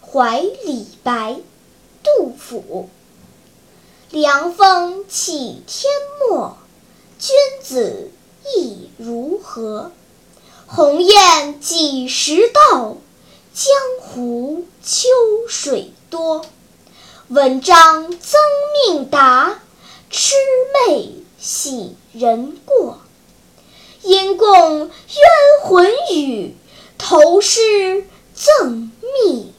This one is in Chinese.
怀李白，杜甫。凉风起天末，君子意如何？鸿雁几时到？江湖秋水多。文章增命达，魑魅喜人过。因共冤魂语，投诗赠密。